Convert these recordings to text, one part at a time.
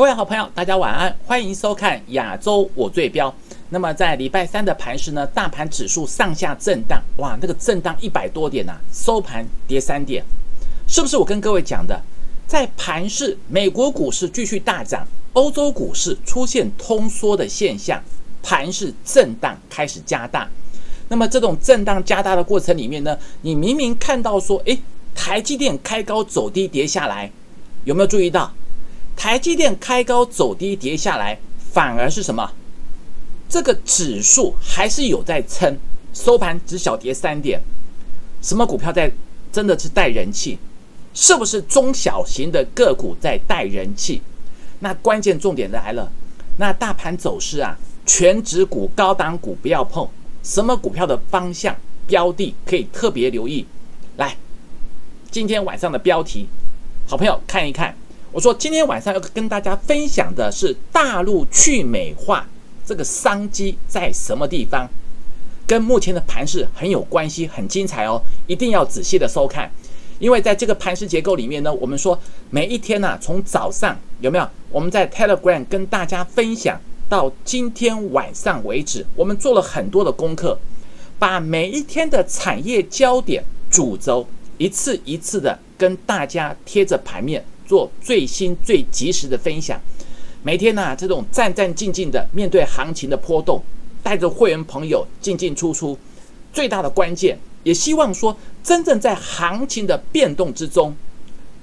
各位好朋友，大家晚安，欢迎收看亚洲我最标。那么在礼拜三的盘市呢，大盘指数上下震荡，哇，那个震荡一百多点呐，收盘跌三点，是不是我跟各位讲的？在盘市，美国股市继续大涨，欧洲股市出现通缩的现象，盘市震荡开始加大。那么这种震荡加大的过程里面呢，你明明看到说，诶，台积电开高走低跌下来，有没有注意到？台积电开高走低跌下来，反而是什么？这个指数还是有在撑，收盘只小跌三点。什么股票在真的是带人气？是不是中小型的个股在带人气？那关键重点来了，那大盘走势啊，全指股、高档股不要碰。什么股票的方向标的可以特别留意？来，今天晚上的标题，好朋友看一看。我说今天晚上要跟大家分享的是大陆去美化这个商机在什么地方，跟目前的盘势很有关系，很精彩哦，一定要仔细的收看。因为在这个盘势结构里面呢，我们说每一天呢，从早上有没有我们在 Telegram 跟大家分享到今天晚上为止，我们做了很多的功课，把每一天的产业焦点主轴一次一次的跟大家贴着盘面。做最新最及时的分享，每天呢这种战战兢兢的面对行情的波动，带着会员朋友进进出出，最大的关键也希望说真正在行情的变动之中，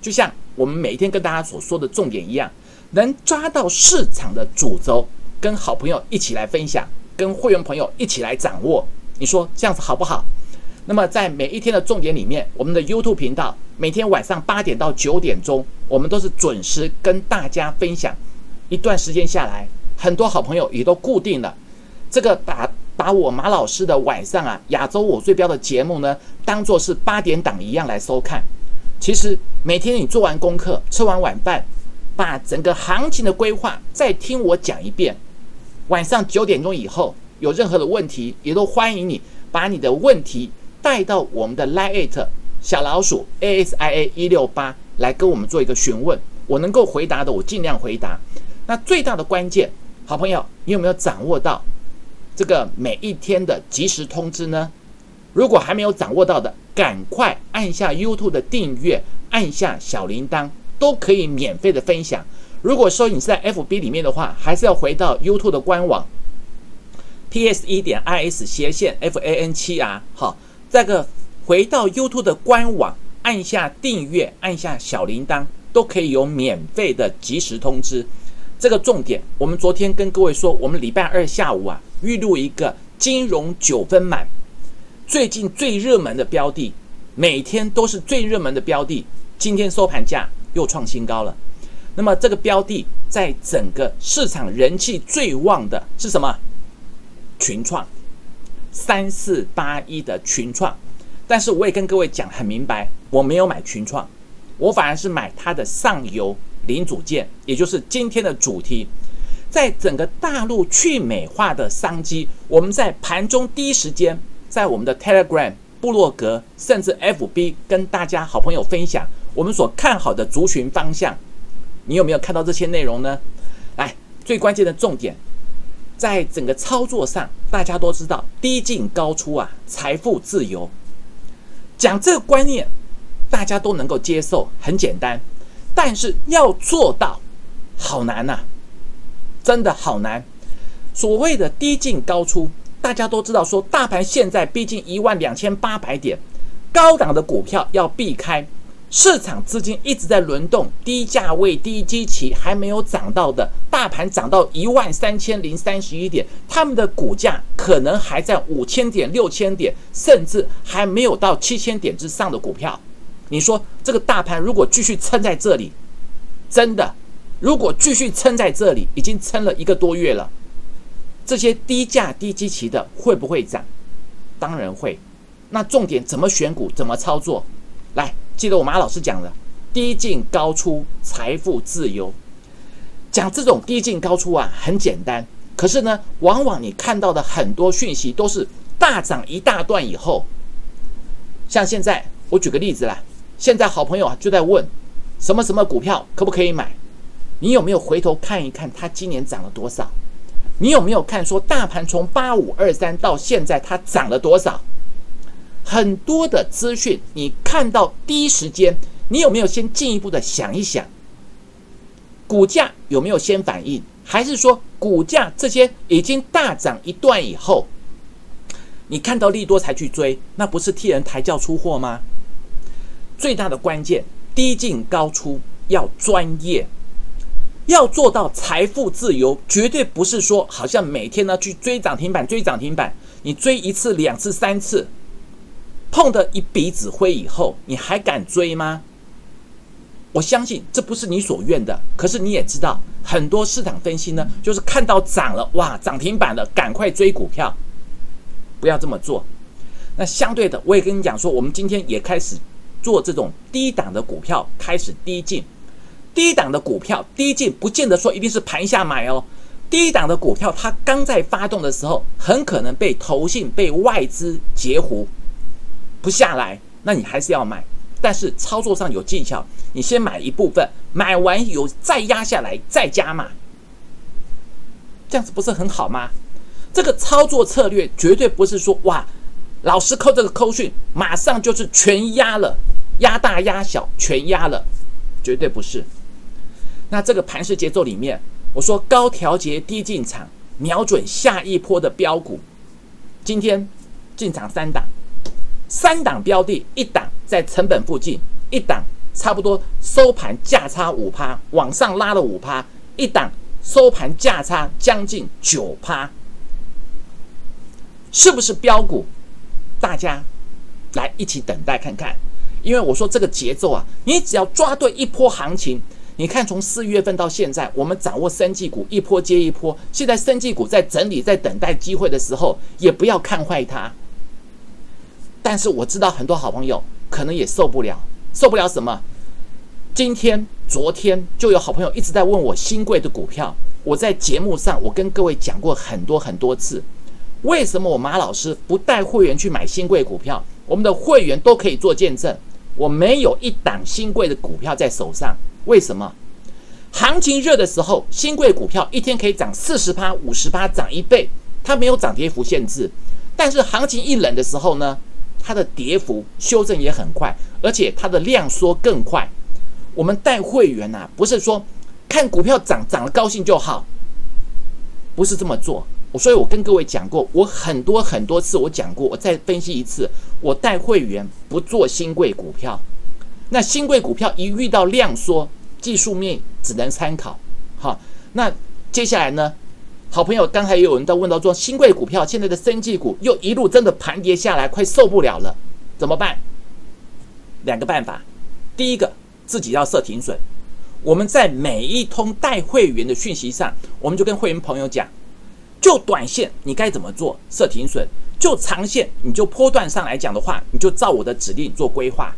就像我们每天跟大家所说的重点一样，能抓到市场的主轴，跟好朋友一起来分享，跟会员朋友一起来掌握，你说这样子好不好？那么在每一天的重点里面，我们的 YouTube 频道每天晚上八点到九点钟，我们都是准时跟大家分享。一段时间下来，很多好朋友也都固定了这个把把我马老师的晚上啊亚洲我最标的节目呢，当做是八点档一样来收看。其实每天你做完功课，吃完晚饭，把整个行情的规划再听我讲一遍。晚上九点钟以后有任何的问题，也都欢迎你把你的问题。带到我们的 Lite 小老鼠 ASIA 一六八来跟我们做一个询问，我能够回答的我尽量回答。那最大的关键，好朋友，你有没有掌握到这个每一天的及时通知呢？如果还没有掌握到的，赶快按下 YouTube 的订阅，按下小铃铛，都可以免费的分享。如果说你是在 FB 里面的话，还是要回到 YouTube 的官网 PS 一点 IS 斜线 FAN 七 R 好。这个回到 YouTube 的官网，按下订阅，按下小铃铛，都可以有免费的及时通知。这个重点，我们昨天跟各位说，我们礼拜二下午啊，预录一个金融九分满，最近最热门的标的，每天都是最热门的标的，今天收盘价又创新高了。那么这个标的在整个市场人气最旺的是什么？群创。三四八一的群创，但是我也跟各位讲很明白，我没有买群创，我反而是买它的上游零组件，也就是今天的主题。在整个大陆去美化的商机，我们在盘中第一时间在我们的 Telegram、部落格，甚至 FB 跟大家好朋友分享我们所看好的族群方向。你有没有看到这些内容呢？来，最关键的重点。在整个操作上，大家都知道低进高出啊，财富自由。讲这个观念，大家都能够接受，很简单。但是要做到，好难呐，真的好难。所谓的低进高出，大家都知道，说大盘现在逼近一万两千八百点，高档的股票要避开。市场资金一直在轮动，低价位、低基期还没有涨到的，大盘涨到一万三千零三十一点，他们的股价可能还在五千点、六千点，甚至还没有到七千点之上的股票。你说这个大盘如果继续撑在这里，真的，如果继续撑在这里，已经撑了一个多月了，这些低价、低基期的会不会涨？当然会。那重点怎么选股，怎么操作？来。记得我马老师讲的“低进高出，财富自由”。讲这种低进高出啊，很简单。可是呢，往往你看到的很多讯息都是大涨一大段以后，像现在，我举个例子啦，现在好朋友啊就在问，什么什么股票可不可以买？你有没有回头看一看它今年涨了多少？你有没有看说大盘从八五二三到现在它涨了多少？很多的资讯你看到第一时间，你有没有先进一步的想一想？股价有没有先反应？还是说股价这些已经大涨一段以后，你看到利多才去追，那不是替人抬轿出货吗？最大的关键，低进高出要专业，要做到财富自由，绝对不是说好像每天呢去追涨停板、追涨停板，你追一次、两次、三次，碰的一鼻子灰以后，你还敢追吗？我相信这不是你所愿的，可是你也知道，很多市场分析呢，就是看到涨了，哇，涨停板了，赶快追股票，不要这么做。那相对的，我也跟你讲说，我们今天也开始做这种低档的股票，开始低进。低档的股票低进，不见得说一定是盘下买哦。低档的股票，它刚在发动的时候，很可能被投信、被外资截胡，不下来，那你还是要买。但是操作上有技巧，你先买一部分，买完有再压下来再加码，这样子不是很好吗？这个操作策略绝对不是说哇，老师扣这个扣讯，马上就是全压了，压大压小全压了，绝对不是。那这个盘式节奏里面，我说高调节低进场，瞄准下一波的标股，今天进场三档。三档标的，一档在成本附近，一档差不多收盘价差五趴，往上拉了五趴，一档收盘价差将近九趴，是不是标股？大家来一起等待看看，因为我说这个节奏啊，你只要抓对一波行情，你看从四月份到现在，我们掌握生技股一波接一波，现在生技股在整理，在等待机会的时候，也不要看坏它。但是我知道很多好朋友可能也受不了，受不了什么？今天、昨天就有好朋友一直在问我新贵的股票。我在节目上我跟各位讲过很多很多次，为什么我马老师不带会员去买新贵股票？我们的会员都可以做见证，我没有一档新贵的股票在手上。为什么？行情热的时候，新贵股票一天可以涨四十趴、五十趴，涨一倍，它没有涨跌幅限制。但是行情一冷的时候呢？它的跌幅修正也很快，而且它的量缩更快。我们带会员呐，不是说看股票涨涨了高兴就好，不是这么做。我所以，我跟各位讲过，我很多很多次我讲过，我再分析一次，我带会员不做新贵股票。那新贵股票一遇到量缩，技术面只能参考。好，那接下来呢？好朋友，刚才也有人在问到说，新贵股票现在的生技股又一路真的盘跌下来，快受不了了，怎么办？两个办法，第一个自己要设停损。我们在每一通带会员的讯息上，我们就跟会员朋友讲，就短线你该怎么做，设停损；就长线你就波段上来讲的话，你就照我的指令做规划。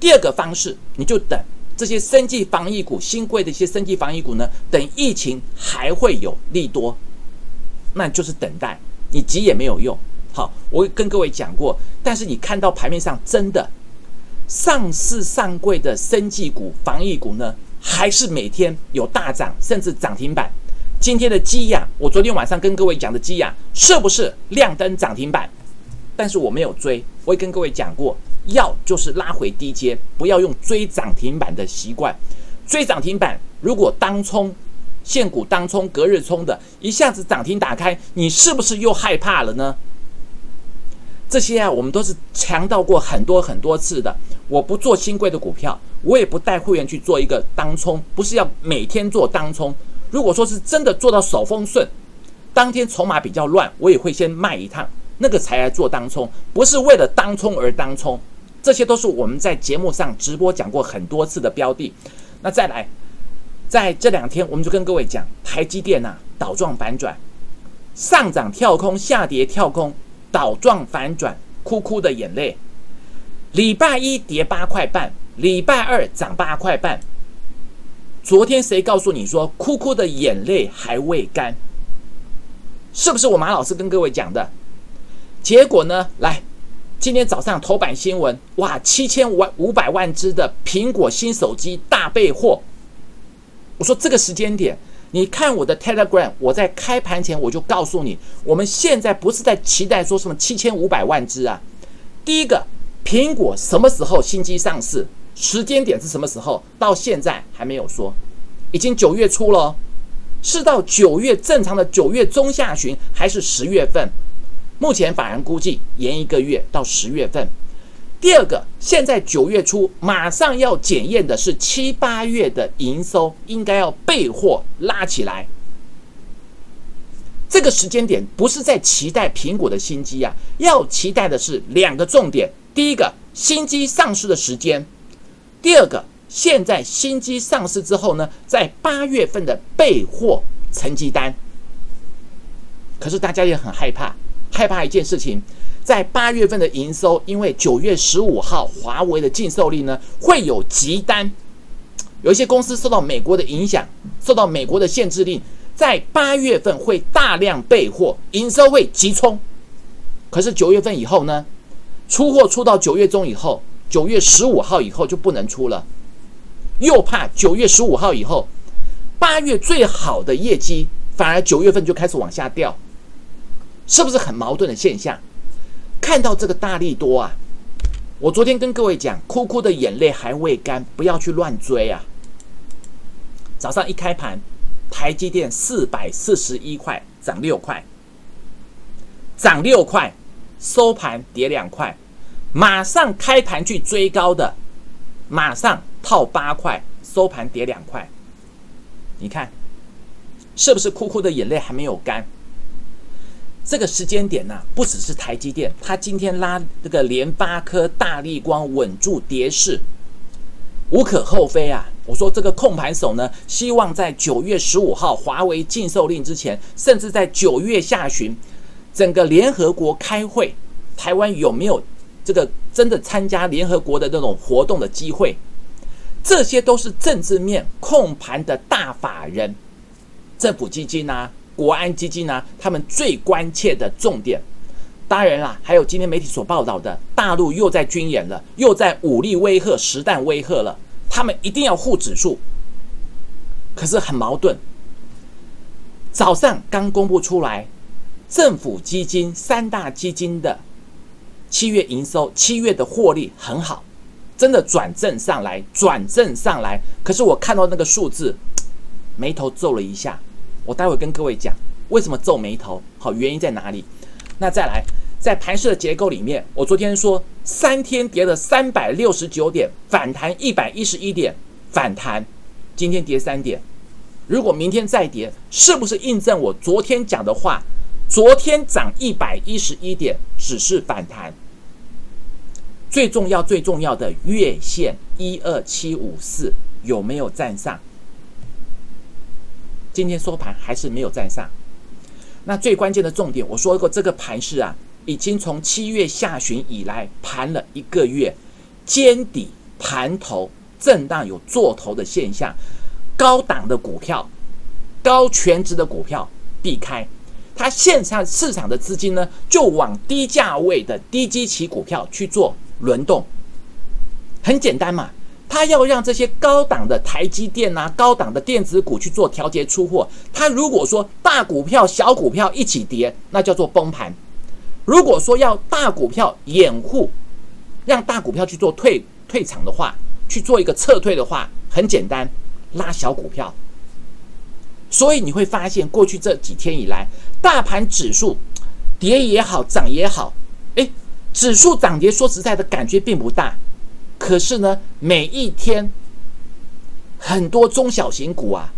第二个方式，你就等。这些生技防疫股、新贵的一些生技防疫股呢，等疫情还会有利多，那就是等待，你急也没有用。好，我跟各位讲过，但是你看到盘面上真的上市上柜的生技股、防疫股呢，还是每天有大涨，甚至涨停板。今天的基亚，我昨天晚上跟各位讲的基亚，是不是亮灯涨停板？但是我没有追，我也跟各位讲过。要就是拉回低阶，不要用追涨停板的习惯。追涨停板，如果当冲、现股当冲、隔日冲的，一下子涨停打开，你是不是又害怕了呢？这些啊，我们都是强调过很多很多次的。我不做新贵的股票，我也不带会员去做一个当冲，不是要每天做当冲。如果说是真的做到手风顺，当天筹码比较乱，我也会先卖一趟，那个才来做当冲，不是为了当冲而当冲。这些都是我们在节目上直播讲过很多次的标的。那再来，在这两天，我们就跟各位讲，台积电呐，倒状反转，上涨跳空，下跌跳空，倒状反转，哭哭的眼泪。礼拜一跌八块半，礼拜二涨八块半。昨天谁告诉你说哭哭的眼泪还未干？是不是我马老师跟各位讲的？结果呢？来。今天早上头版新闻，哇，七千万五百万只的苹果新手机大备货，我说这个时间点，你看我的 Telegram，我在开盘前我就告诉你，我们现在不是在期待说什么七千五百万只啊。第一个，苹果什么时候新机上市？时间点是什么时候？到现在还没有说，已经九月初了，是到九月正常的九月中下旬，还是十月份？目前法人估计延一个月到十月份。第二个，现在九月初马上要检验的是七八月的营收，应该要备货拉起来。这个时间点不是在期待苹果的新机啊，要期待的是两个重点：第一个，新机上市的时间；第二个，现在新机上市之后呢，在八月份的备货成绩单。可是大家也很害怕，害怕一件事情。在八月份的营收，因为九月十五号华为的禁售令呢，会有急单，有一些公司受到美国的影响，受到美国的限制令，在八月份会大量备货，营收会急冲。可是九月份以后呢，出货出到九月中以后，九月十五号以后就不能出了，又怕九月十五号以后，八月最好的业绩反而九月份就开始往下掉，是不是很矛盾的现象？看到这个大力多啊！我昨天跟各位讲，哭哭的眼泪还未干，不要去乱追啊！早上一开盘，台积电四百四十一块，涨六块，涨六块，收盘跌两块，马上开盘去追高的，马上套八块，收盘跌两块。你看，是不是哭哭的眼泪还没有干？这个时间点呢，不只是台积电，它今天拉这个联发科、大力光稳住跌势，无可厚非啊。我说这个控盘手呢，希望在九月十五号华为禁售令之前，甚至在九月下旬，整个联合国开会，台湾有没有这个真的参加联合国的那种活动的机会？这些都是政治面控盘的大法人，政府基金啊。国安基金呢？他们最关切的重点，当然啦，还有今天媒体所报道的，大陆又在军演了，又在武力威吓、实弹威吓了。他们一定要护指数，可是很矛盾。早上刚公布出来，政府基金三大基金的七月营收、七月的获利很好，真的转正上来，转正上来。可是我看到那个数字，眉头皱了一下。我待会跟各位讲为什么皱眉头，好，原因在哪里？那再来，在盘势的结构里面，我昨天说三天跌了三百六十九点，反弹一百一十一点，反弹，今天跌三点。如果明天再跌，是不是印证我昨天讲的话？昨天涨一百一十一点，只是反弹。最重要、最重要的月线一二七五四有没有站上？今天收盘还是没有站上。那最关键的重点，我说过这个盘势啊，已经从七月下旬以来盘了一个月，尖底盘头震荡有做头的现象，高档的股票、高全值的股票避开，它线上市场的资金呢，就往低价位的低基期股票去做轮动，很简单嘛。他要让这些高档的台积电啊、高档的电子股去做调节出货。他如果说大股票、小股票一起跌，那叫做崩盘；如果说要大股票掩护，让大股票去做退退场的话，去做一个撤退的话，很简单，拉小股票。所以你会发现，过去这几天以来，大盘指数跌也好，涨也好，诶，指数涨跌说实在的感觉并不大。可是呢，每一天很多中小型股啊，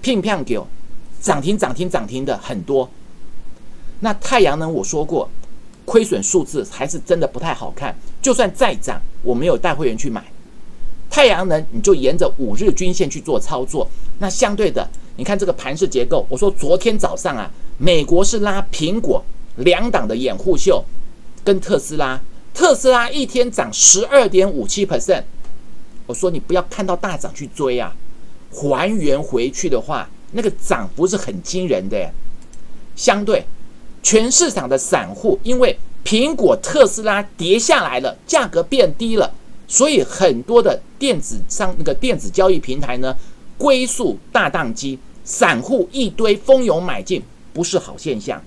拼命给涨停、涨停、涨停的很多。那太阳能我说过，亏损数字还是真的不太好看。就算再涨，我没有带会员去买太阳能，你就沿着五日均线去做操作。那相对的，你看这个盘势结构，我说昨天早上啊，美国是拉苹果两档的掩护秀，跟特斯拉。特斯拉一天涨十二点五七 percent，我说你不要看到大涨去追啊，还原回去的话，那个涨幅是很惊人的。相对全市场的散户，因为苹果、特斯拉跌下来了，价格变低了，所以很多的电子商那个电子交易平台呢，龟速大宕机，散户一堆蜂拥买进，不是好现象。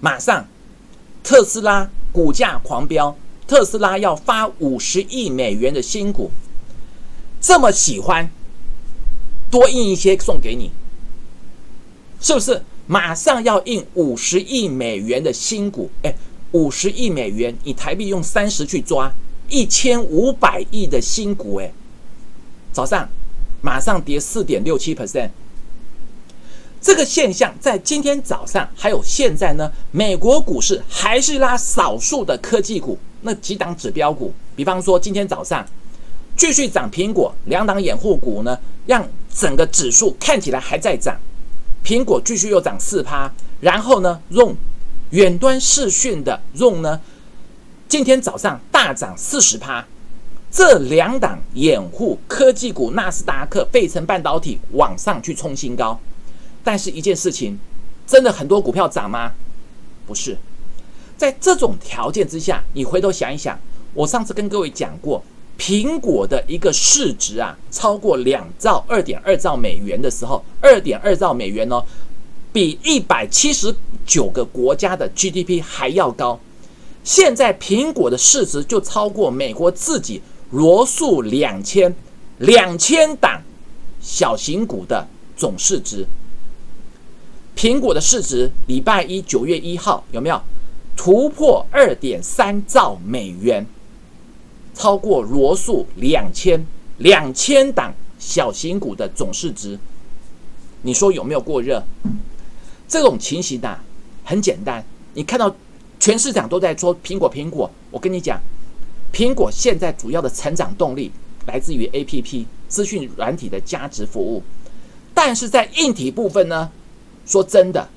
马上，特斯拉股价狂飙，特斯拉要发五十亿美元的新股，这么喜欢，多印一些送给你，是不是？马上要印五十亿美元的新股，哎，五十亿美元，你台币用三十去抓，一千五百亿的新股，哎，早上马上跌四点六七 percent。这个现象在今天早上还有现在呢，美国股市还是拉少数的科技股，那几档指标股，比方说今天早上继续涨苹果，两档掩护股呢，让整个指数看起来还在涨。苹果继续又涨四趴，然后呢用远端视讯的用呢，今天早上大涨四十趴。这两档掩护科技股，纳斯达克、费城半导体往上去冲新高。但是，一件事情，真的很多股票涨吗？不是。在这种条件之下，你回头想一想，我上次跟各位讲过。苹果的一个市值啊，超过两兆、二点二兆美元的时候，二点二兆美元哦，比一百七十九个国家的 GDP 还要高。现在苹果的市值就超过美国自己罗素两千两千档小型股的总市值。苹果的市值礼拜一九月一号有没有突破二点三兆美元？超过罗素两千两千档小型股的总市值，你说有没有过热？这种情形啊，很简单。你看到全市场都在说苹果，苹果，我跟你讲，苹果现在主要的成长动力来自于 A P P 资讯软体的价值服务，但是在硬体部分呢，说真的，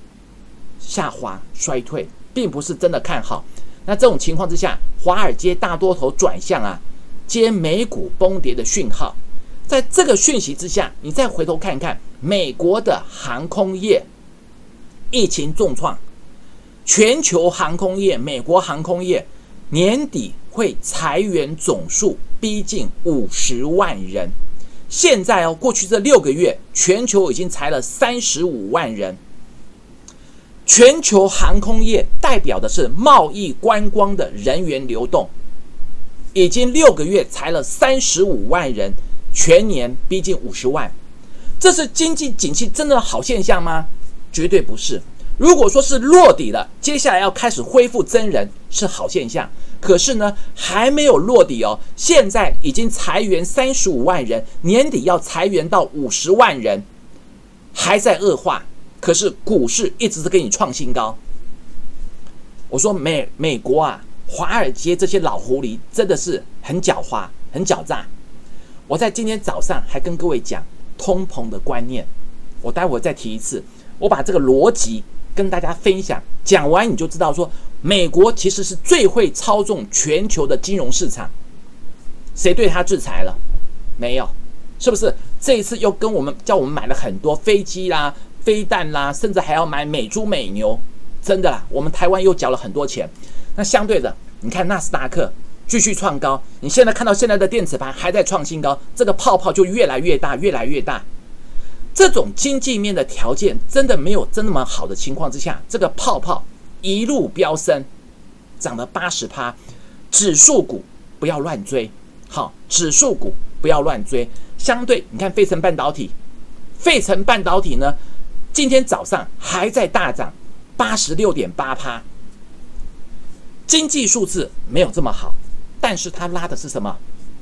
下滑衰退，并不是真的看好。那这种情况之下，华尔街大多头转向啊，接美股崩跌的讯号。在这个讯息之下，你再回头看看美国的航空业，疫情重创，全球航空业，美国航空业年底会裁员总数逼近五十万人。现在哦，过去这六个月，全球已经裁了三十五万人。全球航空业代表的是贸易观光的人员流动，已经六个月裁了三十五万人，全年逼近五十万，这是经济景气真的好现象吗？绝对不是。如果说是落底了，接下来要开始恢复真人是好现象，可是呢还没有落底哦，现在已经裁员三十五万人，年底要裁员到五十万人，还在恶化。可是股市一直是给你创新高。我说美美国啊，华尔街这些老狐狸真的是很狡猾、很狡诈。我在今天早上还跟各位讲通膨的观念，我待会再提一次。我把这个逻辑跟大家分享，讲完你就知道说，美国其实是最会操纵全球的金融市场。谁对他制裁了？没有，是不是？这一次又跟我们叫我们买了很多飞机啦。飞弹啦，甚至还要买美猪美牛，真的啦！我们台湾又缴了很多钱。那相对的，你看纳斯达克继续创高，你现在看到现在的电子盘还在创新高，这个泡泡就越来越大，越来越大。这种经济面的条件真的没有这么好的情况之下，这个泡泡一路飙升，涨了八十趴。指数股不要乱追，好，指数股不要乱追。相对，你看费城半导体，费城半导体呢？今天早上还在大涨，八十六点八趴。经济数字没有这么好，但是它拉的是什么？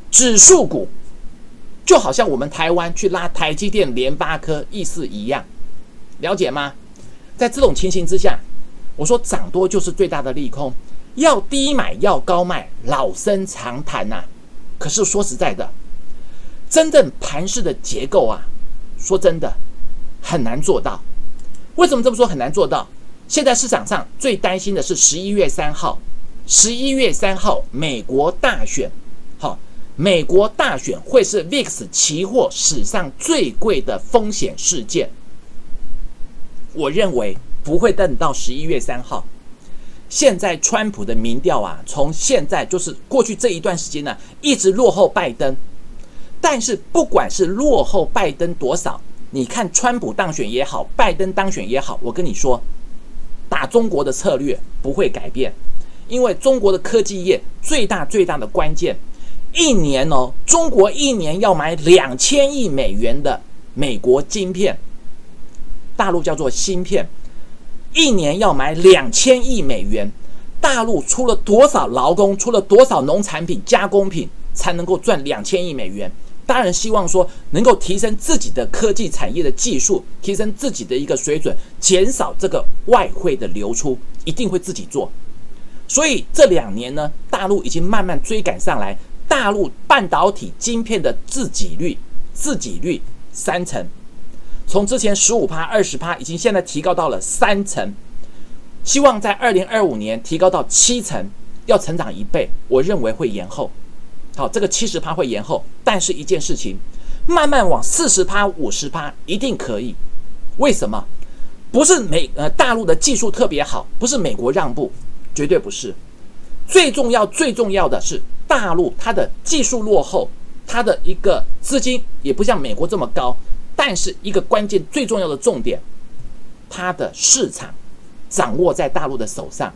指数股，就好像我们台湾去拉台积电、联发科，意思一样，了解吗？在这种情形之下，我说涨多就是最大的利空，要低买要高卖，老生常谈呐。可是说实在的，真正盘势的结构啊，说真的。很难做到，为什么这么说很难做到？现在市场上最担心的是十一月三号，十一月三号美国大选，美国大选会是 VIX 期货史上最贵的风险事件。我认为不会等到十一月三号。现在川普的民调啊，从现在就是过去这一段时间呢，一直落后拜登。但是不管是落后拜登多少，你看川普当选也好，拜登当选也好，我跟你说，打中国的策略不会改变，因为中国的科技业最大最大的关键，一年哦，中国一年要买两千亿美元的美国晶片，大陆叫做芯片，一年要买两千亿美元，大陆出了多少劳工，出了多少农产品加工品，才能够赚两千亿美元？当然希望说能够提升自己的科技产业的技术，提升自己的一个水准，减少这个外汇的流出，一定会自己做。所以这两年呢，大陆已经慢慢追赶上来，大陆半导体晶片的自给率，自给率三成，从之前十五趴、二十趴，已经现在提高到了三成，希望在二零二五年提高到七成，要成长一倍，我认为会延后。好，这个七十趴会延后，但是一件事情，慢慢往四十趴、五十趴一定可以。为什么？不是美呃大陆的技术特别好，不是美国让步，绝对不是。最重要、最重要的是大陆它的技术落后，它的一个资金也不像美国这么高，但是一个关键最重要的重点，它的市场掌握在大陆的手上。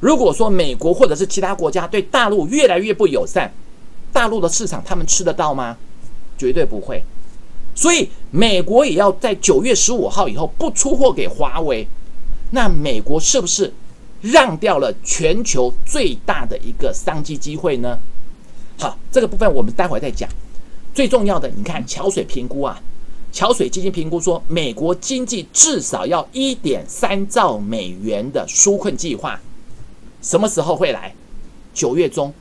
如果说美国或者是其他国家对大陆越来越不友善，大陆的市场他们吃得到吗？绝对不会。所以美国也要在九月十五号以后不出货给华为。那美国是不是让掉了全球最大的一个商机机会呢？好，这个部分我们待会再讲。最重要的，你看桥水评估啊，桥水基金评估说，美国经济至少要一点三兆美元的纾困计划，什么时候会来？九月中。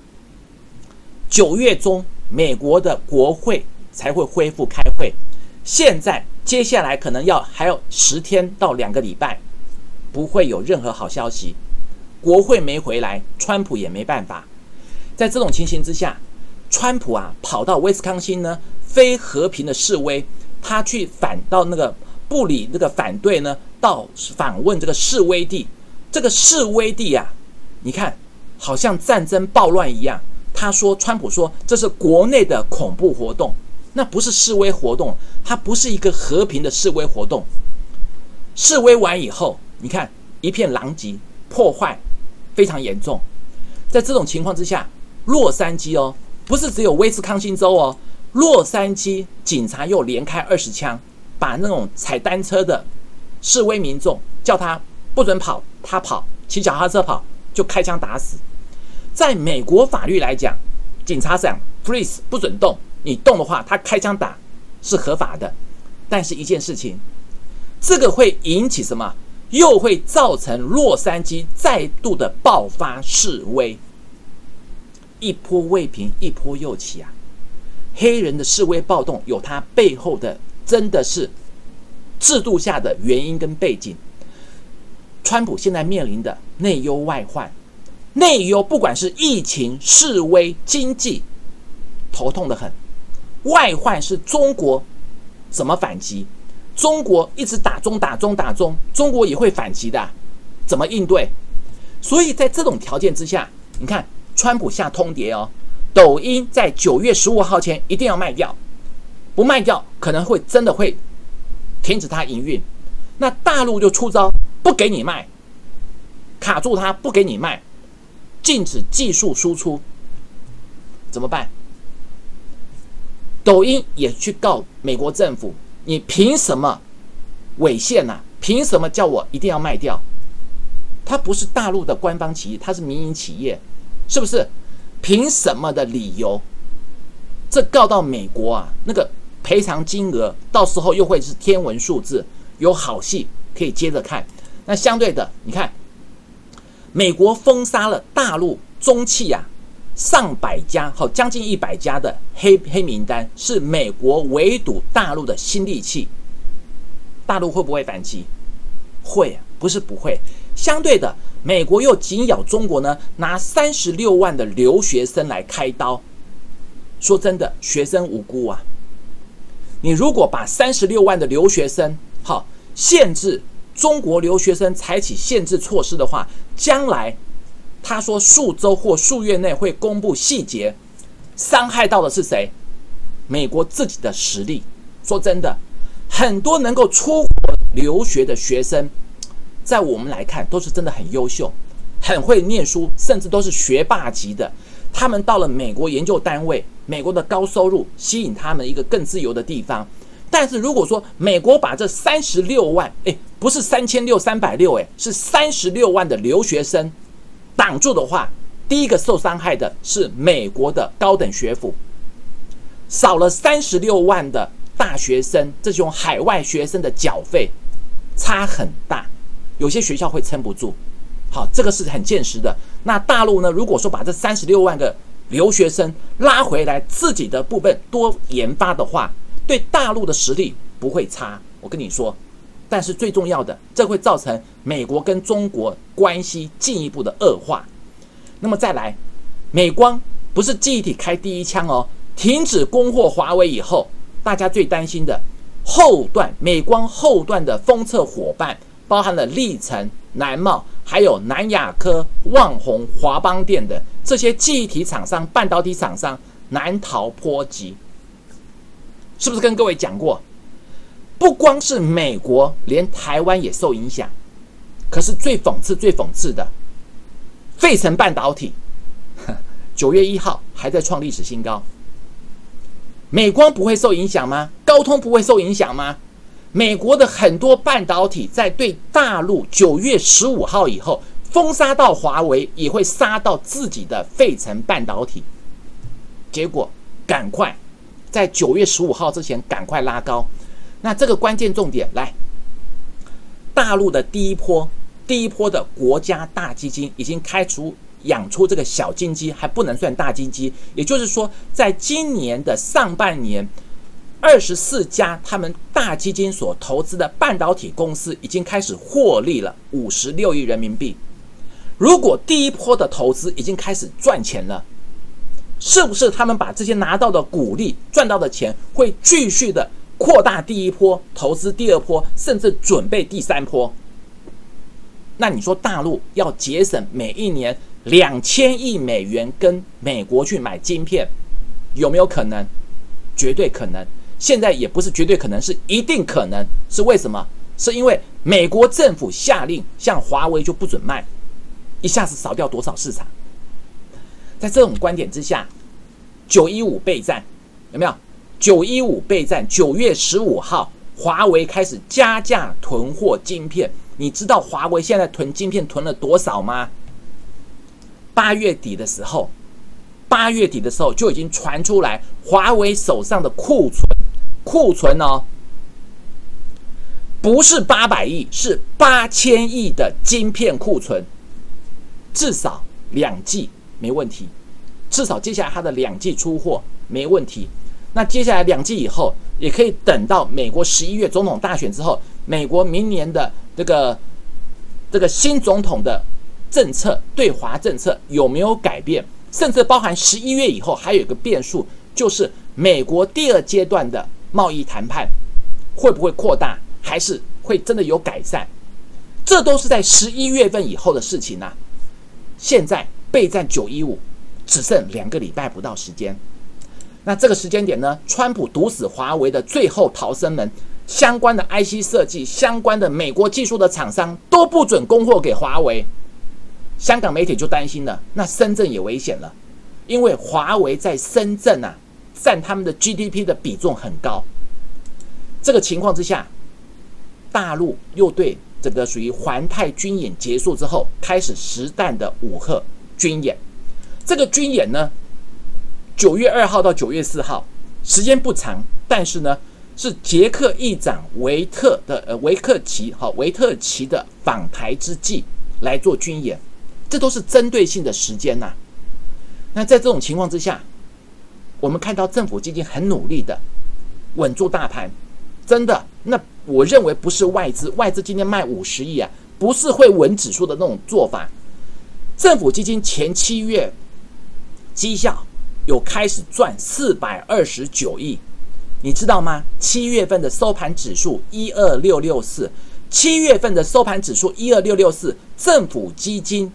九月中，美国的国会才会恢复开会。现在接下来可能要还有十天到两个礼拜，不会有任何好消息。国会没回来，川普也没办法。在这种情形之下，川普啊跑到威斯康星呢，非和平的示威，他去反到那个布里那个反对呢，到访问这个示威地。这个示威地啊，你看好像战争暴乱一样。他说：“川普说这是国内的恐怖活动，那不是示威活动，它不是一个和平的示威活动。示威完以后，你看一片狼藉，破坏非常严重。在这种情况之下，洛杉矶哦，不是只有威斯康星州哦，洛杉矶警察又连开二十枪，把那种踩单车的示威民众叫他不准跑，他跑，骑脚踏车跑，就开枪打死。”在美国法律来讲，警察讲 freeze 不准动，你动的话，他开枪打是合法的。但是一件事情，这个会引起什么？又会造成洛杉矶再度的爆发示威，一波未平，一波又起啊！黑人的示威暴动有它背后的，真的是制度下的原因跟背景。川普现在面临的内忧外患。内忧，不管是疫情、示威、经济，头痛的很；外患是中国怎么反击？中国一直打中、打中、打中，中国也会反击的，怎么应对？所以在这种条件之下，你看，川普下通牒哦，抖音在九月十五号前一定要卖掉，不卖掉可能会真的会停止它营运。那大陆就出招，不给你卖，卡住它，不给你卖。禁止技术输出，怎么办？抖音也去告美国政府，你凭什么违宪呢？凭什么叫我一定要卖掉？它不是大陆的官方企业，它是民营企业，是不是？凭什么的理由？这告到美国啊，那个赔偿金额到时候又会是天文数字，有好戏可以接着看。那相对的，你看。美国封杀了大陆中企啊，上百家，好将近一百家的黑黑名单，是美国围堵大陆的新利器。大陆会不会反击？会，不是不会。相对的，美国又紧咬中国呢，拿三十六万的留学生来开刀。说真的，学生无辜啊。你如果把三十六万的留学生，好限制。中国留学生采取限制措施的话，将来他说数周或数月内会公布细节，伤害到的是谁？美国自己的实力。说真的，很多能够出国留学的学生，在我们来看都是真的很优秀，很会念书，甚至都是学霸级的。他们到了美国研究单位，美国的高收入吸引他们一个更自由的地方。但是如果说美国把这三十六万，哎，不是三千六三百六，哎，是三十六万的留学生挡住的话，第一个受伤害的是美国的高等学府，少了三十六万的大学生，这种海外学生的缴费差很大，有些学校会撑不住。好，这个是很现实的。那大陆呢？如果说把这三十六万个留学生拉回来，自己的部分多研发的话，对大陆的实力不会差。我跟你说，但是最重要的，这会造成美国跟中国关系进一步的恶化。那么再来，美光不是记忆体开第一枪哦，停止供货华为以后，大家最担心的后段，美光后段的封测伙伴，包含了历程、南茂。还有南亚科、旺宏、华邦电的这些记忆体厂商、半导体厂商难逃波及，是不是跟各位讲过？不光是美国，连台湾也受影响。可是最讽刺、最讽刺的，费城半导体九月一号还在创历史新高，美光不会受影响吗？高通不会受影响吗？美国的很多半导体在对大陆九月十五号以后封杀到华为，也会杀到自己的费城半导体。结果赶快在九月十五号之前赶快拉高。那这个关键重点来，大陆的第一波第一波的国家大基金已经开出养出这个小金鸡，还不能算大金鸡。也就是说，在今年的上半年。二十四家他们大基金所投资的半导体公司已经开始获利了五十六亿人民币。如果第一波的投资已经开始赚钱了，是不是他们把这些拿到的股利赚到的钱会继续的扩大第一波投资第二波，甚至准备第三波？那你说大陆要节省每一年两千亿美元跟美国去买晶片，有没有可能？绝对可能。现在也不是绝对可能，是一定可能。是为什么？是因为美国政府下令，像华为就不准卖，一下子扫掉多少市场？在这种观点之下，九一五备战有没有？九一五备战，九月十五号，华为开始加价囤货晶片。你知道华为现在囤晶片囤了多少吗？八月底的时候，八月底的时候就已经传出来，华为手上的库存。库存哦，不是八百亿，是八千亿的晶片库存，至少两季没问题，至少接下来它的两季出货没问题。那接下来两季以后，也可以等到美国十一月总统大选之后，美国明年的这个这个新总统的政策对华政策有没有改变，甚至包含十一月以后还有一个变数，就是美国第二阶段的。贸易谈判会不会扩大，还是会真的有改善？这都是在十一月份以后的事情呐。现在备战九一五，只剩两个礼拜不到时间。那这个时间点呢？川普毒死华为的最后逃生门，相关的 IC 设计、相关的美国技术的厂商都不准供货给华为。香港媒体就担心了，那深圳也危险了，因为华为在深圳啊。占他们的 GDP 的比重很高，这个情况之下，大陆又对这个属于环太军演结束之后开始实弹的武赫军演。这个军演呢，九月二号到九月四号，时间不长，但是呢，是捷克议长维特的呃维克奇哈维特奇的访台之际来做军演，这都是针对性的时间呐。那在这种情况之下。我们看到政府基金很努力的稳住大盘，真的，那我认为不是外资，外资今天卖五十亿啊，不是会稳指数的那种做法。政府基金前七月绩效有开始赚四百二十九亿，你知道吗？七月份的收盘指数一二六六四，七月份的收盘指数一二六六四，政府基金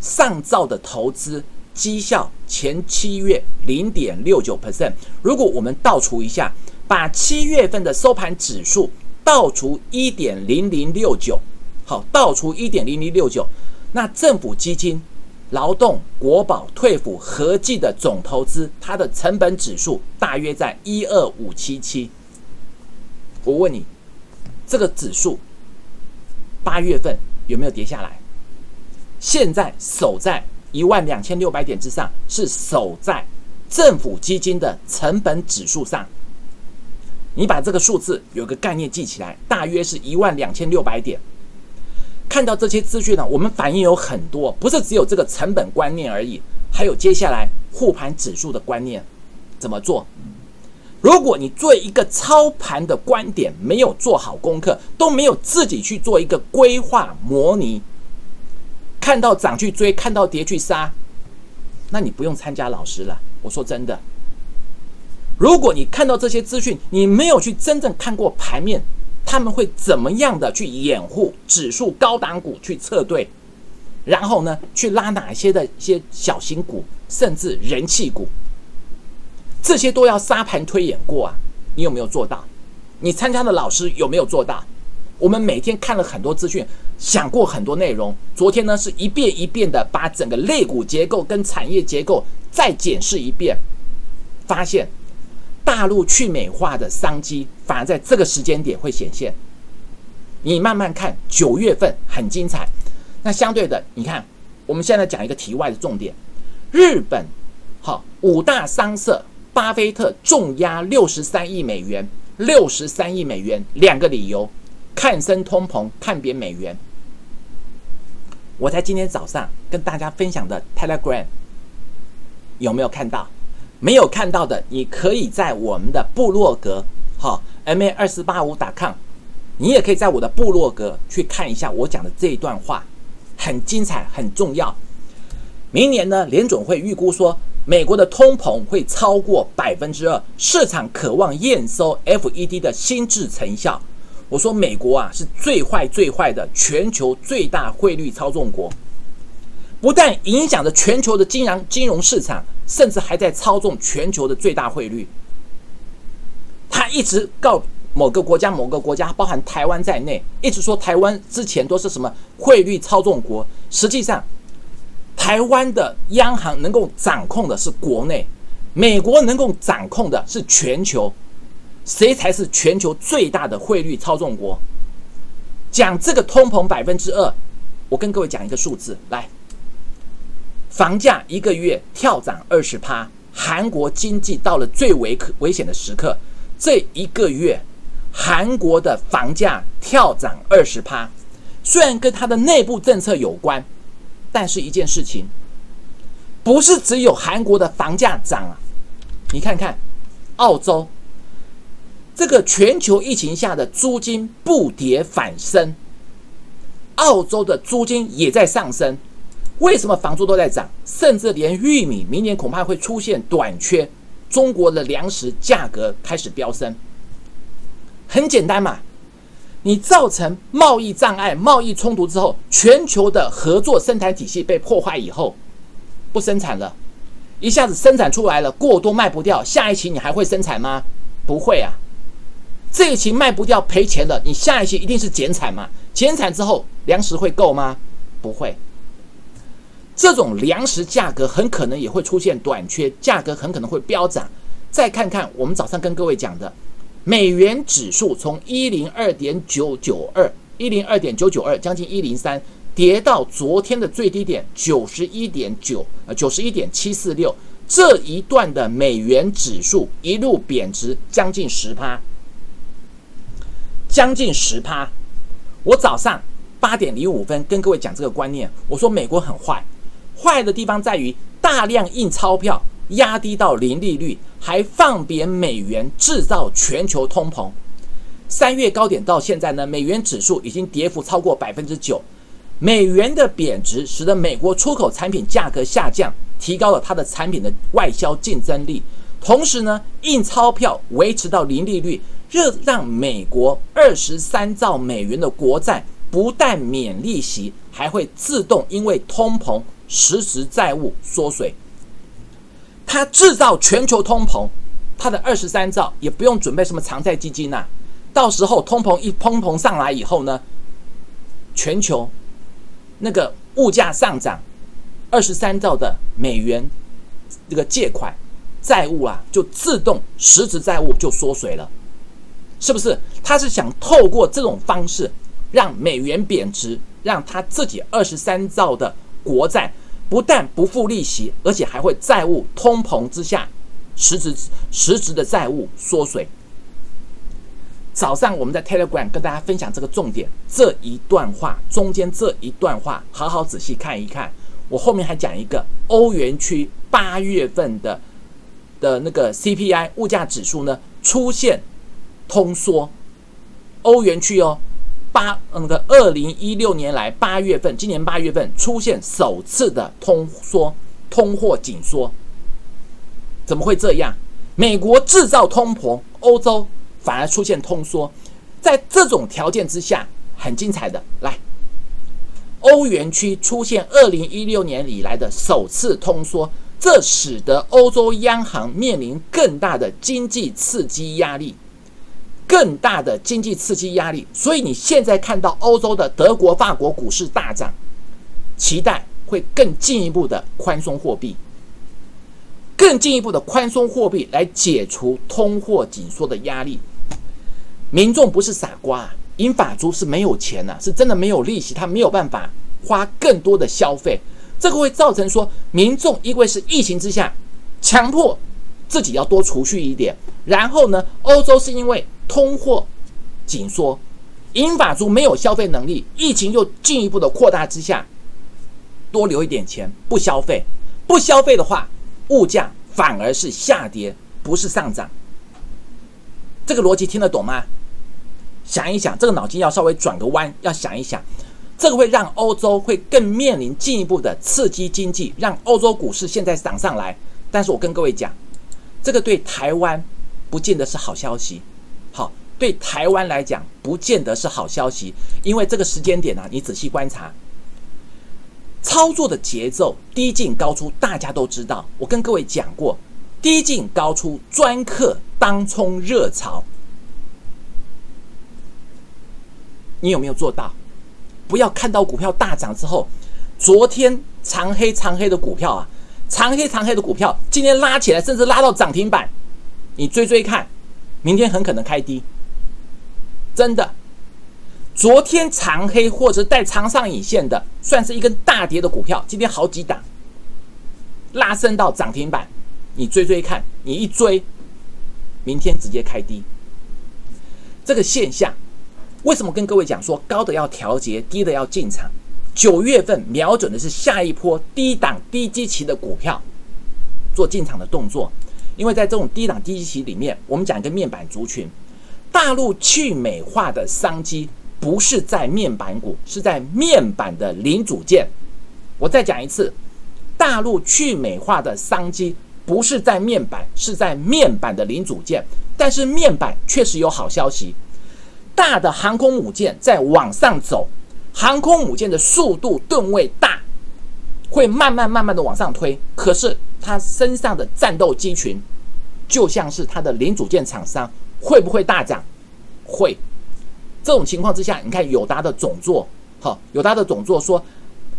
上兆的投资。绩效前七月零点六九 percent。如果我们倒除一下，把七月份的收盘指数倒除一点零零六九，好，倒除一点零零六九，那政府基金、劳动、国保、退抚合计的总投资，它的成本指数大约在一二五七七。我问你，这个指数八月份有没有跌下来？现在守在一万两千六百点之上，是守在政府基金的成本指数上。你把这个数字有个概念记起来，大约是一万两千六百点。看到这些资讯呢，我们反应有很多，不是只有这个成本观念而已，还有接下来护盘指数的观念怎么做？如果你做一个操盘的观点没有做好功课，都没有自己去做一个规划模拟，看到涨去追，看到跌去杀，那你不用参加老师了。我说真的，如果你看到这些资讯，你没有去真正看过盘面，他们会怎么样的去掩护指数高档股去撤退，然后呢，去拉哪些的一些小型股，甚至人气股。这些都要沙盘推演过啊！你有没有做到？你参加的老师有没有做到？我们每天看了很多资讯，想过很多内容。昨天呢，是一遍一遍的把整个类股结构跟产业结构再检视一遍，发现大陆去美化的商机反而在这个时间点会显现。你慢慢看，九月份很精彩。那相对的，你看，我们现在讲一个题外的重点：日本，好五大商社。巴菲特重压六十三亿美元，六十三亿美元，两个理由：看升通膨，看贬美元。我在今天早上跟大家分享的 Telegram 有没有看到？没有看到的，你可以在我们的部落格，哈，ma 二四八五打 com，你也可以在我的部落格去看一下我讲的这一段话，很精彩，很重要。明年呢，联总会预估说。美国的通膨会超过百分之二，市场渴望验收 FED 的心智成效。我说美国啊是最坏最坏的全球最大汇率操纵国，不但影响着全球的金融金融市场，甚至还在操纵全球的最大汇率。他一直告某个国家某个国家，包含台湾在内，一直说台湾之前都是什么汇率操纵国，实际上。台湾的央行能够掌控的是国内，美国能够掌控的是全球，谁才是全球最大的汇率操纵国？讲这个通膨百分之二，我跟各位讲一个数字来，房价一个月跳涨二十趴，韩国经济到了最危可危险的时刻，这一个月韩国的房价跳涨二十趴，虽然跟它的内部政策有关。但是一件事情，不是只有韩国的房价涨啊！你看看，澳洲这个全球疫情下的租金不跌反升，澳洲的租金也在上升。为什么房租都在涨？甚至连玉米明年恐怕会出现短缺，中国的粮食价格开始飙升。很简单嘛。你造成贸易障碍、贸易冲突之后，全球的合作生产体系被破坏以后，不生产了，一下子生产出来了，过多卖不掉，下一期你还会生产吗？不会啊，这一期卖不掉赔钱了，你下一期一定是减产嘛？减产之后粮食会够吗？不会，这种粮食价格很可能也会出现短缺，价格很可能会飙涨。再看看我们早上跟各位讲的。美元指数从一零二点九九二，一零二点九九二，将近一零三，跌到昨天的最低点九十一点九，呃，九十一点七四六。这一段的美元指数一路贬值将近十趴，将近十趴。我早上八点零五分跟各位讲这个观念，我说美国很坏，坏的地方在于大量印钞票。压低到零利率，还放贬美元，制造全球通膨。三月高点到现在呢，美元指数已经跌幅超过百分之九。美元的贬值使得美国出口产品价格下降，提高了它的产品的外销竞争力。同时呢，印钞票维持到零利率，这让美国二十三兆美元的国债不但免利息，还会自动因为通膨实时债务缩水。它制造全球通膨，它的二十三兆也不用准备什么偿债基金呐。到时候通膨一通膨上来以后呢，全球那个物价上涨，二十三兆的美元这个借款债务啊，就自动实质债务就缩水了，是不是？他是想透过这种方式让美元贬值，让他自己二十三兆的国债不但不付利息，而且还会债务通膨之下实质实质的债务缩水。早上我们在 Telegram 跟大家分享这个重点，这一段话中间这一段话，好好仔细看一看。我后面还讲一个欧元区八月份的的那个 CPI 物价指数呢出现通缩，欧元区哦八那个二零一六年来八月份，今年八月份出现首次的通缩，通货紧缩，怎么会这样？美国制造通膨，欧洲。反而出现通缩，在这种条件之下，很精彩的来，欧元区出现二零一六年以来的首次通缩，这使得欧洲央行面临更大的经济刺激压力，更大的经济刺激压力。所以你现在看到欧洲的德国、法国股市大涨，期待会更进一步的宽松货币，更进一步的宽松货币来解除通货紧缩的压力。民众不是傻瓜，英法族是没有钱呐，是真的没有利息，他没有办法花更多的消费，这个会造成说民众因为是疫情之下，强迫自己要多储蓄一点，然后呢，欧洲是因为通货紧缩，英法族没有消费能力，疫情又进一步的扩大之下，多留一点钱不消费，不消费的话，物价反而是下跌，不是上涨，这个逻辑听得懂吗？想一想，这个脑筋要稍微转个弯，要想一想，这个会让欧洲会更面临进一步的刺激经济，让欧洲股市现在涨上来。但是我跟各位讲，这个对台湾不见得是好消息。对台湾来讲不见得是好消息，因为这个时间点呢，你仔细观察，操作的节奏低进高出，大家都知道。我跟各位讲过，低进高出，专克当冲热潮。你有没有做到？不要看到股票大涨之后，昨天长黑长黑的股票啊，长黑长黑的股票，今天拉起来，甚至拉到涨停板，你追追看，明天很可能开低。真的，昨天长黑或者带长上影线的，算是一根大跌的股票，今天好几档拉升到涨停板，你追追看，你一追，明天直接开低。这个现象。为什么跟各位讲说高的要调节，低的要进场？九月份瞄准的是下一波低档低基期的股票做进场的动作，因为在这种低档低基期里面，我们讲一个面板族群，大陆去美化的商机不是在面板股，是在面板的零组件。我再讲一次，大陆去美化的商机不是在面板，是在面板的零组件。但是面板确实有好消息。大的航空母舰在往上走，航空母舰的速度吨位大，会慢慢慢慢的往上推。可是它身上的战斗机群，就像是它的零组件厂商，会不会大涨？会。这种情况之下，你看友达的总座，哈，友达的总座说，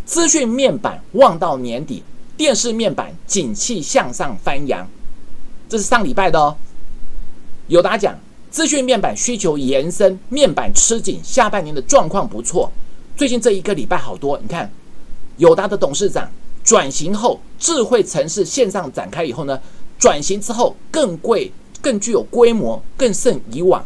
资讯面板望到年底，电视面板景气向上翻扬，这是上礼拜的哦。友达讲。资讯面板需求延伸，面板吃紧，下半年的状况不错。最近这一个礼拜好多，你看，友达的董事长转型后，智慧城市线上展开以后呢，转型之后更贵、更具有规模、更胜以往，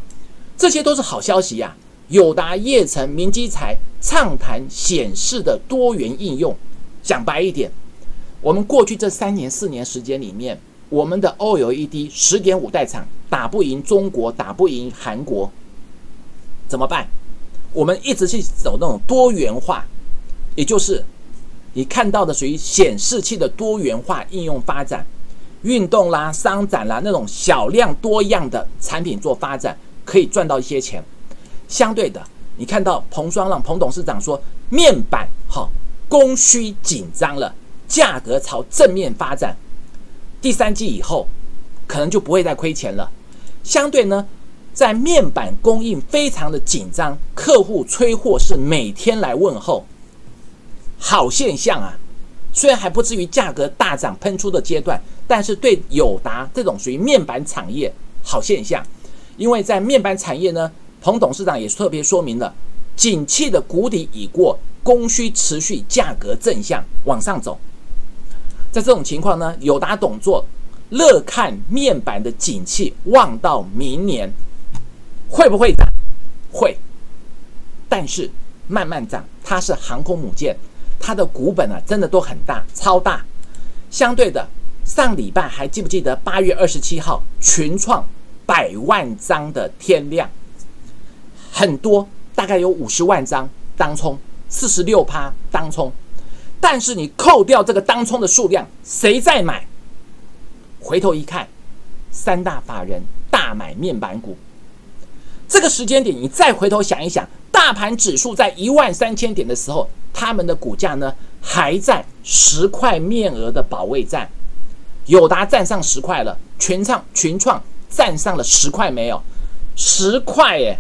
这些都是好消息呀。友达、叶城、明基材畅谈显示的多元应用。讲白一点，我们过去这三年、四年时间里面。我们的 OLED 十点五代厂打不赢中国，打不赢韩国，怎么办？我们一直去走那种多元化，也就是你看到的属于显示器的多元化应用发展，运动啦、商展啦那种小量多样的产品做发展，可以赚到一些钱。相对的，你看到彭双浪彭董事长说，面板好供需紧张了，价格朝正面发展。第三季以后可能就不会再亏钱了。相对呢，在面板供应非常的紧张，客户催货是每天来问候，好现象啊。虽然还不至于价格大涨喷出的阶段，但是对友达这种属于面板产业好现象，因为在面板产业呢，彭董事长也特别说明了，景气的谷底已过，供需持续，价格正向往上走。在这种情况呢，友达董座乐看面板的景气望到明年，会不会涨？会，但是慢慢涨，它是航空母舰。它的股本啊，真的都很大，超大。相对的，上礼拜还记不记得八月二十七号群创百万张的天量，很多，大概有五十万张当冲，四十六趴当冲。但是你扣掉这个当冲的数量，谁在买？回头一看，三大法人大买面板股。这个时间点，你再回头想一想，大盘指数在一万三千点的时候。他们的股价呢，还在十块面额的保卫战，友达站上十块了，群创群创站上了十块没有？十块耶，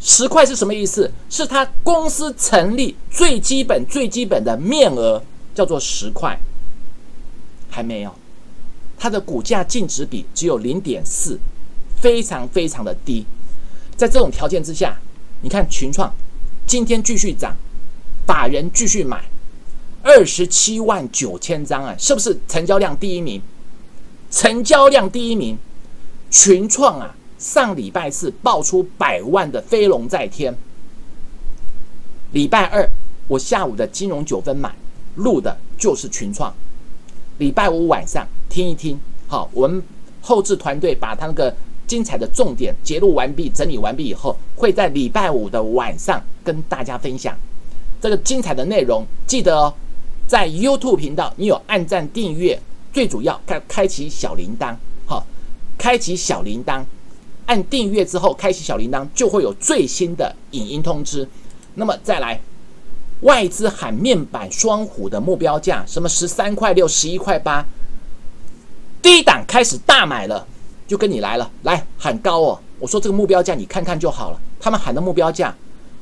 十块是什么意思？是他公司成立最基本最基本的面额叫做十块，还没有，它的股价净值比只有零点四，非常非常的低。在这种条件之下，你看群创今天继续涨。法人继续买二十七万九千张啊，是不是成交量第一名？成交量第一名，群创啊，上礼拜四爆出百万的飞龙在天。礼拜二我下午的金融九分满录的就是群创。礼拜五晚上听一听，好，我们后置团队把他那个精彩的重点截录完毕、整理完毕以后，会在礼拜五的晚上跟大家分享。这个精彩的内容，记得哦，在 YouTube 频道，你有按赞订阅，最主要开开启小铃铛，好，开启小铃铛，按订阅之后开启小铃铛，就会有最新的影音通知。那么再来，外资喊面板双虎的目标价，什么十三块六、十一块八，低档开始大买了，就跟你来了，来喊高哦。我说这个目标价你看看就好了，他们喊的目标价。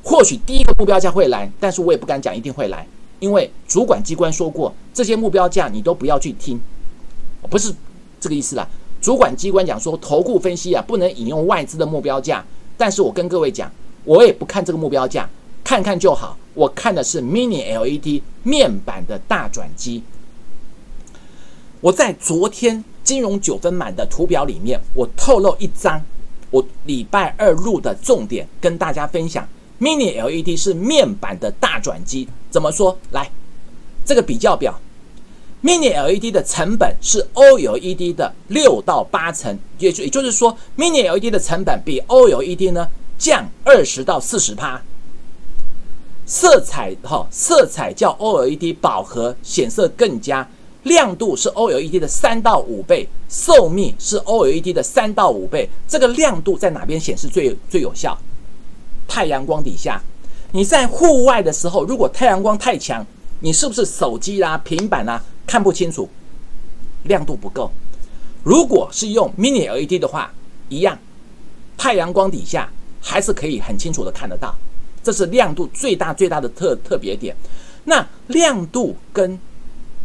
或许第一个目标价会来，但是我也不敢讲一定会来，因为主管机关说过，这些目标价你都不要去听，不是这个意思啦。主管机关讲说，投顾分析啊，不能引用外资的目标价，但是我跟各位讲，我也不看这个目标价，看看就好。我看的是 Mini LED 面板的大转机。我在昨天金融九分满的图表里面，我透露一张我礼拜二录的重点，跟大家分享。Mini LED 是面板的大转机，怎么说？来，这个比较表，Mini LED 的成本是 OLED 的六到八成，也就也就是说，Mini LED 的成本比 OLED 呢降二十到四十趴。色彩哈，色彩较 OLED 饱和，显色更佳，亮度是 OLED 的三到五倍，寿命是 OLED 的三到五倍。这个亮度在哪边显示最最有效？太阳光底下，你在户外的时候，如果太阳光太强，你是不是手机啦、平板啦看不清楚，亮度不够？如果是用 Mini LED 的话，一样，太阳光底下还是可以很清楚的看得到。这是亮度最大最大的特特别点。那亮度跟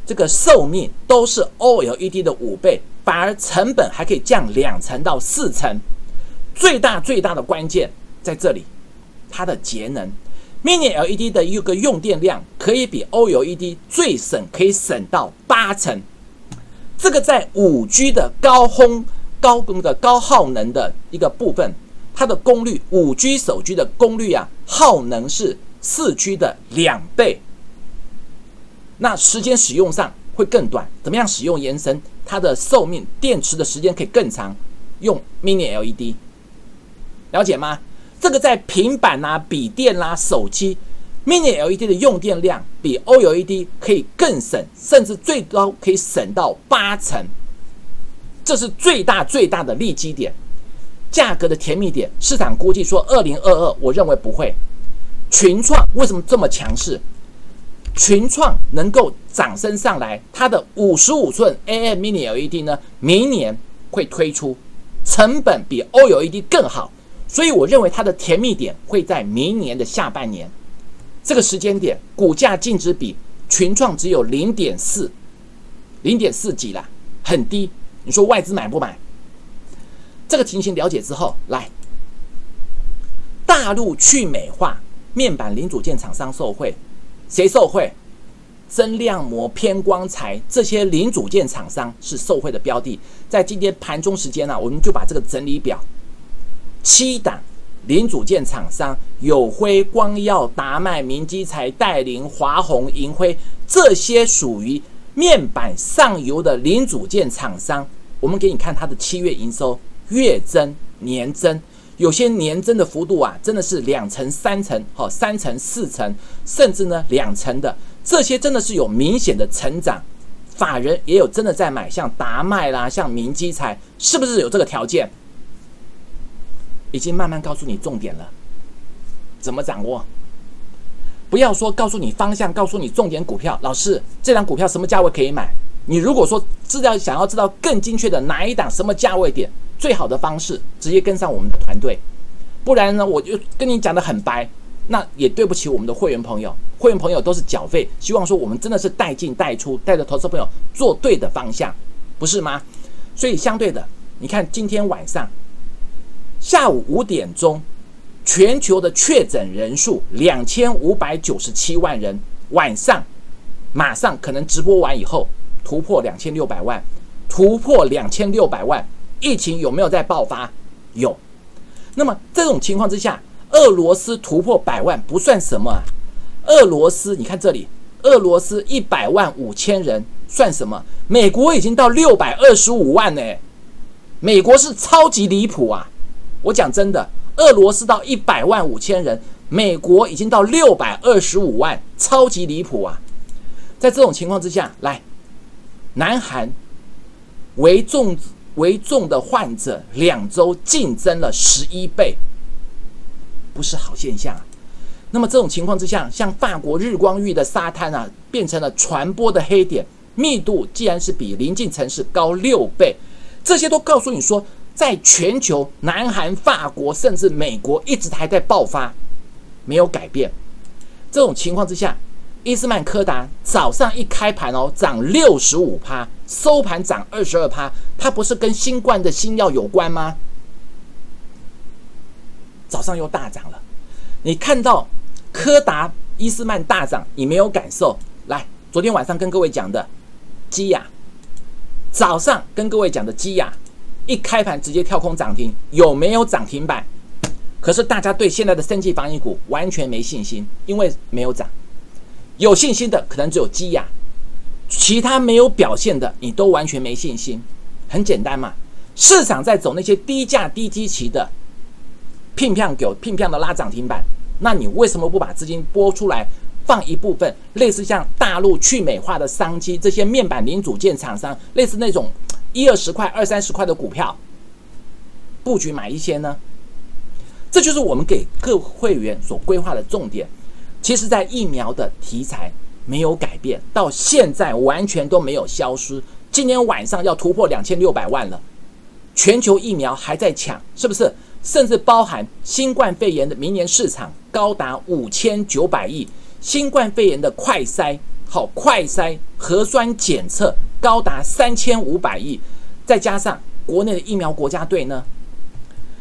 这个寿命都是 OLED 的五倍，反而成本还可以降两成到四成。最大最大的关键在这里。它的节能，Mini LED 的一个用电量可以比 OLED 最省可以省到八成。这个在五 G 的高轰高功的高耗能的一个部分，它的功率五 G 手机的功率啊，耗能是四 G 的两倍。那时间使用上会更短，怎么样使用延伸？它的寿命电池的时间可以更长，用 Mini LED，了解吗？这个在平板啦、笔电啦、手机，Mini LED 的用电量比 OLED 可以更省，甚至最高可以省到八成。这是最大最大的利基点，价格的甜蜜点。市场估计说二零二二，我认为不会。群创为什么这么强势？群创能够掌声上来，它的五十五寸 AM Mini LED 呢，明年会推出，成本比 OLED 更好，所以我认为它的甜蜜点会在明年的下半年。这个时间点，股价净值比群创只有零点四，零点四几啦，很低。你说外资买不买？这个情形了解之后，来，大陆去美化面板零组件厂商受贿，谁受贿？增量膜、偏光材这些零组件厂商是受贿的标的。在今天盘中时间呢，我们就把这个整理表，七档零组件厂商：友辉、光耀、达麦、明基材、戴林、华宏、银辉，这些属于面板上游的零组件厂商。我们给你看它的七月营收。月增、年增，有些年增的幅度啊，真的是两成、三成，好，三成、四成，甚至呢两成的，这些真的是有明显的成长。法人也有真的在买，像达麦啦，像明基材，是不是有这个条件？已经慢慢告诉你重点了，怎么掌握？不要说告诉你方向，告诉你重点股票，老师，这张股票什么价位可以买？你如果说知道想要知道更精确的哪一档什么价位点？最好的方式，直接跟上我们的团队，不然呢，我就跟你讲的很白，那也对不起我们的会员朋友。会员朋友都是缴费，希望说我们真的是带进带出，带着投资朋友做对的方向，不是吗？所以相对的，你看今天晚上下午五点钟，全球的确诊人数两千五百九十七万人，晚上马上可能直播完以后突破两千六百万，突破两千六百万。疫情有没有在爆发？有。那么这种情况之下，俄罗斯突破百万不算什么啊。俄罗斯，你看这里，俄罗斯一百万五千人算什么？美国已经到六百二十五万呢。美国是超级离谱啊！我讲真的，俄罗斯到一百万五千人，美国已经到六百二十五万，超级离谱啊！在这种情况之下，来，南韩为重。为重的患者两周净增了十一倍，不是好现象啊。那么这种情况之下，像法国日光浴的沙滩啊，变成了传播的黑点，密度竟然是比邻近城市高六倍，这些都告诉你说，在全球，南韩、法国甚至美国一直还在爆发，没有改变。这种情况之下。伊斯曼柯达早上一开盘哦，涨六十五趴，收盘涨二十二趴，它不是跟新冠的新药有关吗？早上又大涨了。你看到柯达、伊斯曼大涨，你没有感受？来，昨天晚上跟各位讲的基亚，早上跟各位讲的基亚，一开盘直接跳空涨停，有没有涨停板？可是大家对现在的生技防疫股完全没信心，因为没有涨。有信心的可能只有基亚，其他没有表现的你都完全没信心。很简单嘛，市场在走那些低价低基期的，拼票给拼票的拉涨停板，那你为什么不把资金拨出来，放一部分类似像大陆去美化的商机，这些面板零组件厂商，类似那种一二十块、二三十块的股票，布局买一些呢？这就是我们给各会员所规划的重点。其实，在疫苗的题材没有改变，到现在完全都没有消失。今天晚上要突破两千六百万了，全球疫苗还在抢，是不是？甚至包含新冠肺炎的明年市场高达五千九百亿，新冠肺炎的快筛好快筛核酸检测高达三千五百亿，再加上国内的疫苗国家队呢？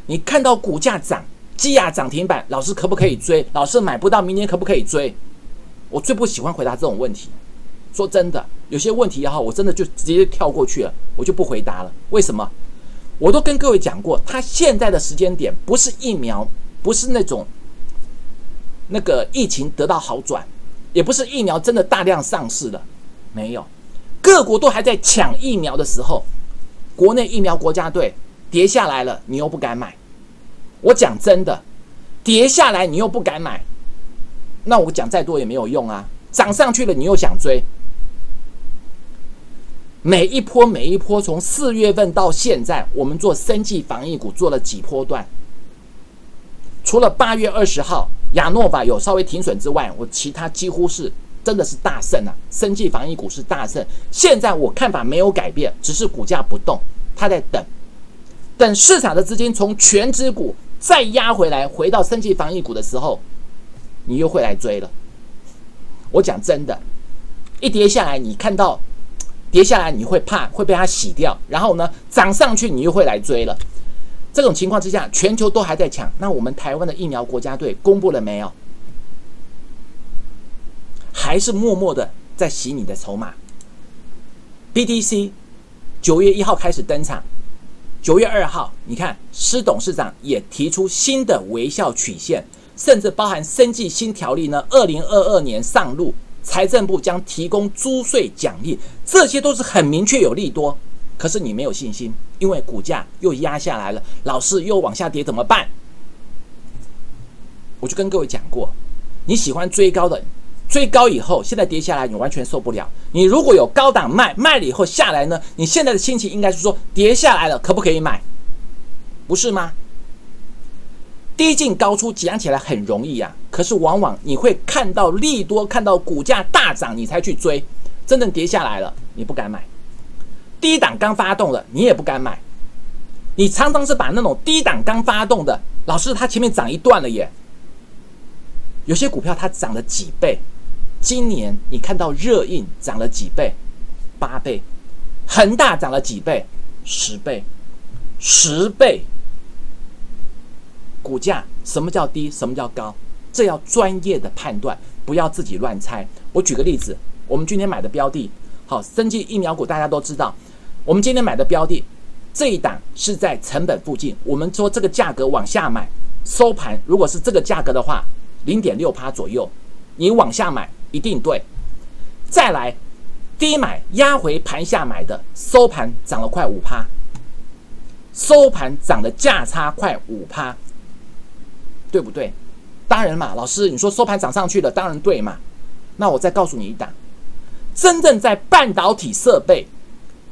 你看到股价涨。基亚涨停板，老师可不可以追？老师买不到，明年可不可以追？我最不喜欢回答这种问题。说真的，有些问题哈，我真的就直接跳过去了，我就不回答了。为什么？我都跟各位讲过，他现在的时间点不是疫苗，不是那种那个疫情得到好转，也不是疫苗真的大量上市了，没有。各国都还在抢疫苗的时候，国内疫苗国家队跌下来了，你又不敢买。我讲真的，跌下来你又不敢买，那我讲再多也没有用啊！涨上去了你又想追，每一波每一波，从四月份到现在，我们做生计防疫股做了几波段，除了八月二十号亚诺法有稍微停损之外，我其他几乎是真的是大胜啊！生技防疫股是大胜。现在我看法没有改变，只是股价不动，它在等，等市场的资金从全指股再压回来，回到生技防疫股的时候，你又会来追了。我讲真的，一跌下来，你看到跌下来，你会怕会被它洗掉，然后呢涨上去，你又会来追了。这种情况之下，全球都还在抢，那我们台湾的疫苗国家队公布了没有？还是默默的在洗你的筹码。BTC 九月一号开始登场，九月二号，你看施董事长也提出新的微笑曲线，甚至包含生计新条例呢。二零二二年上路，财政部将提供租税奖励，这些都是很明确有利多。可是你没有信心，因为股价又压下来了，老是又往下跌，怎么办？我就跟各位讲过，你喜欢追高的。追高以后，现在跌下来，你完全受不了。你如果有高档卖，卖了以后下来呢？你现在的心情应该是说，跌下来了，可不可以买？不是吗？低进高出讲起来很容易啊，可是往往你会看到利多，看到股价大涨，你才去追。真正跌下来了，你不敢买。低档刚发动的，你也不敢买。你常常是把那种低档刚发动的，老师它前面涨一段了耶。有些股票它涨了几倍。今年你看到热印涨了几倍？八倍，恒大涨了几倍？十倍，十倍。股价什么叫低？什么叫高？这要专业的判断，不要自己乱猜。我举个例子，我们今天买的标的，好，生技疫苗股大家都知道。我们今天买的标的这一档是在成本附近，我们说这个价格往下买，收盘如果是这个价格的话，零点六趴左右，你往下买。一定对，再来低买压回盘下买的，收盘涨了快五趴，收盘涨的价差快五趴，对不对？当然嘛，老师你说收盘涨上去了，当然对嘛。那我再告诉你一档，真正在半导体设备、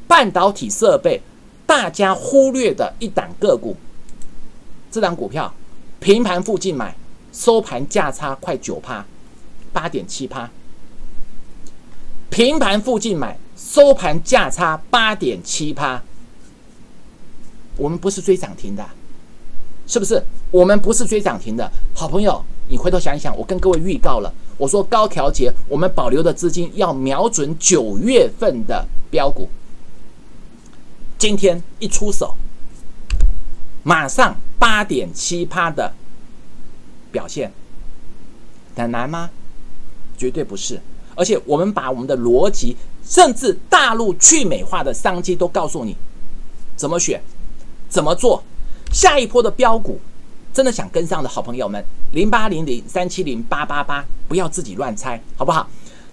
半导体设备大家忽略的一档个股，这档股票平盘附近买，收盘价差快九趴。八点七趴，平盘附近买，收盘价差八点七趴。我们不是追涨停的，是不是？我们不是追涨停的。好朋友，你回头想一想，我跟各位预告了，我说高调节，我们保留的资金要瞄准九月份的标股。今天一出手，马上八点七趴的表现，很难吗？绝对不是，而且我们把我们的逻辑，甚至大陆去美化的商机都告诉你，怎么选，怎么做。下一波的标股，真的想跟上的好朋友们，零八零零三七零八八八，不要自己乱猜，好不好？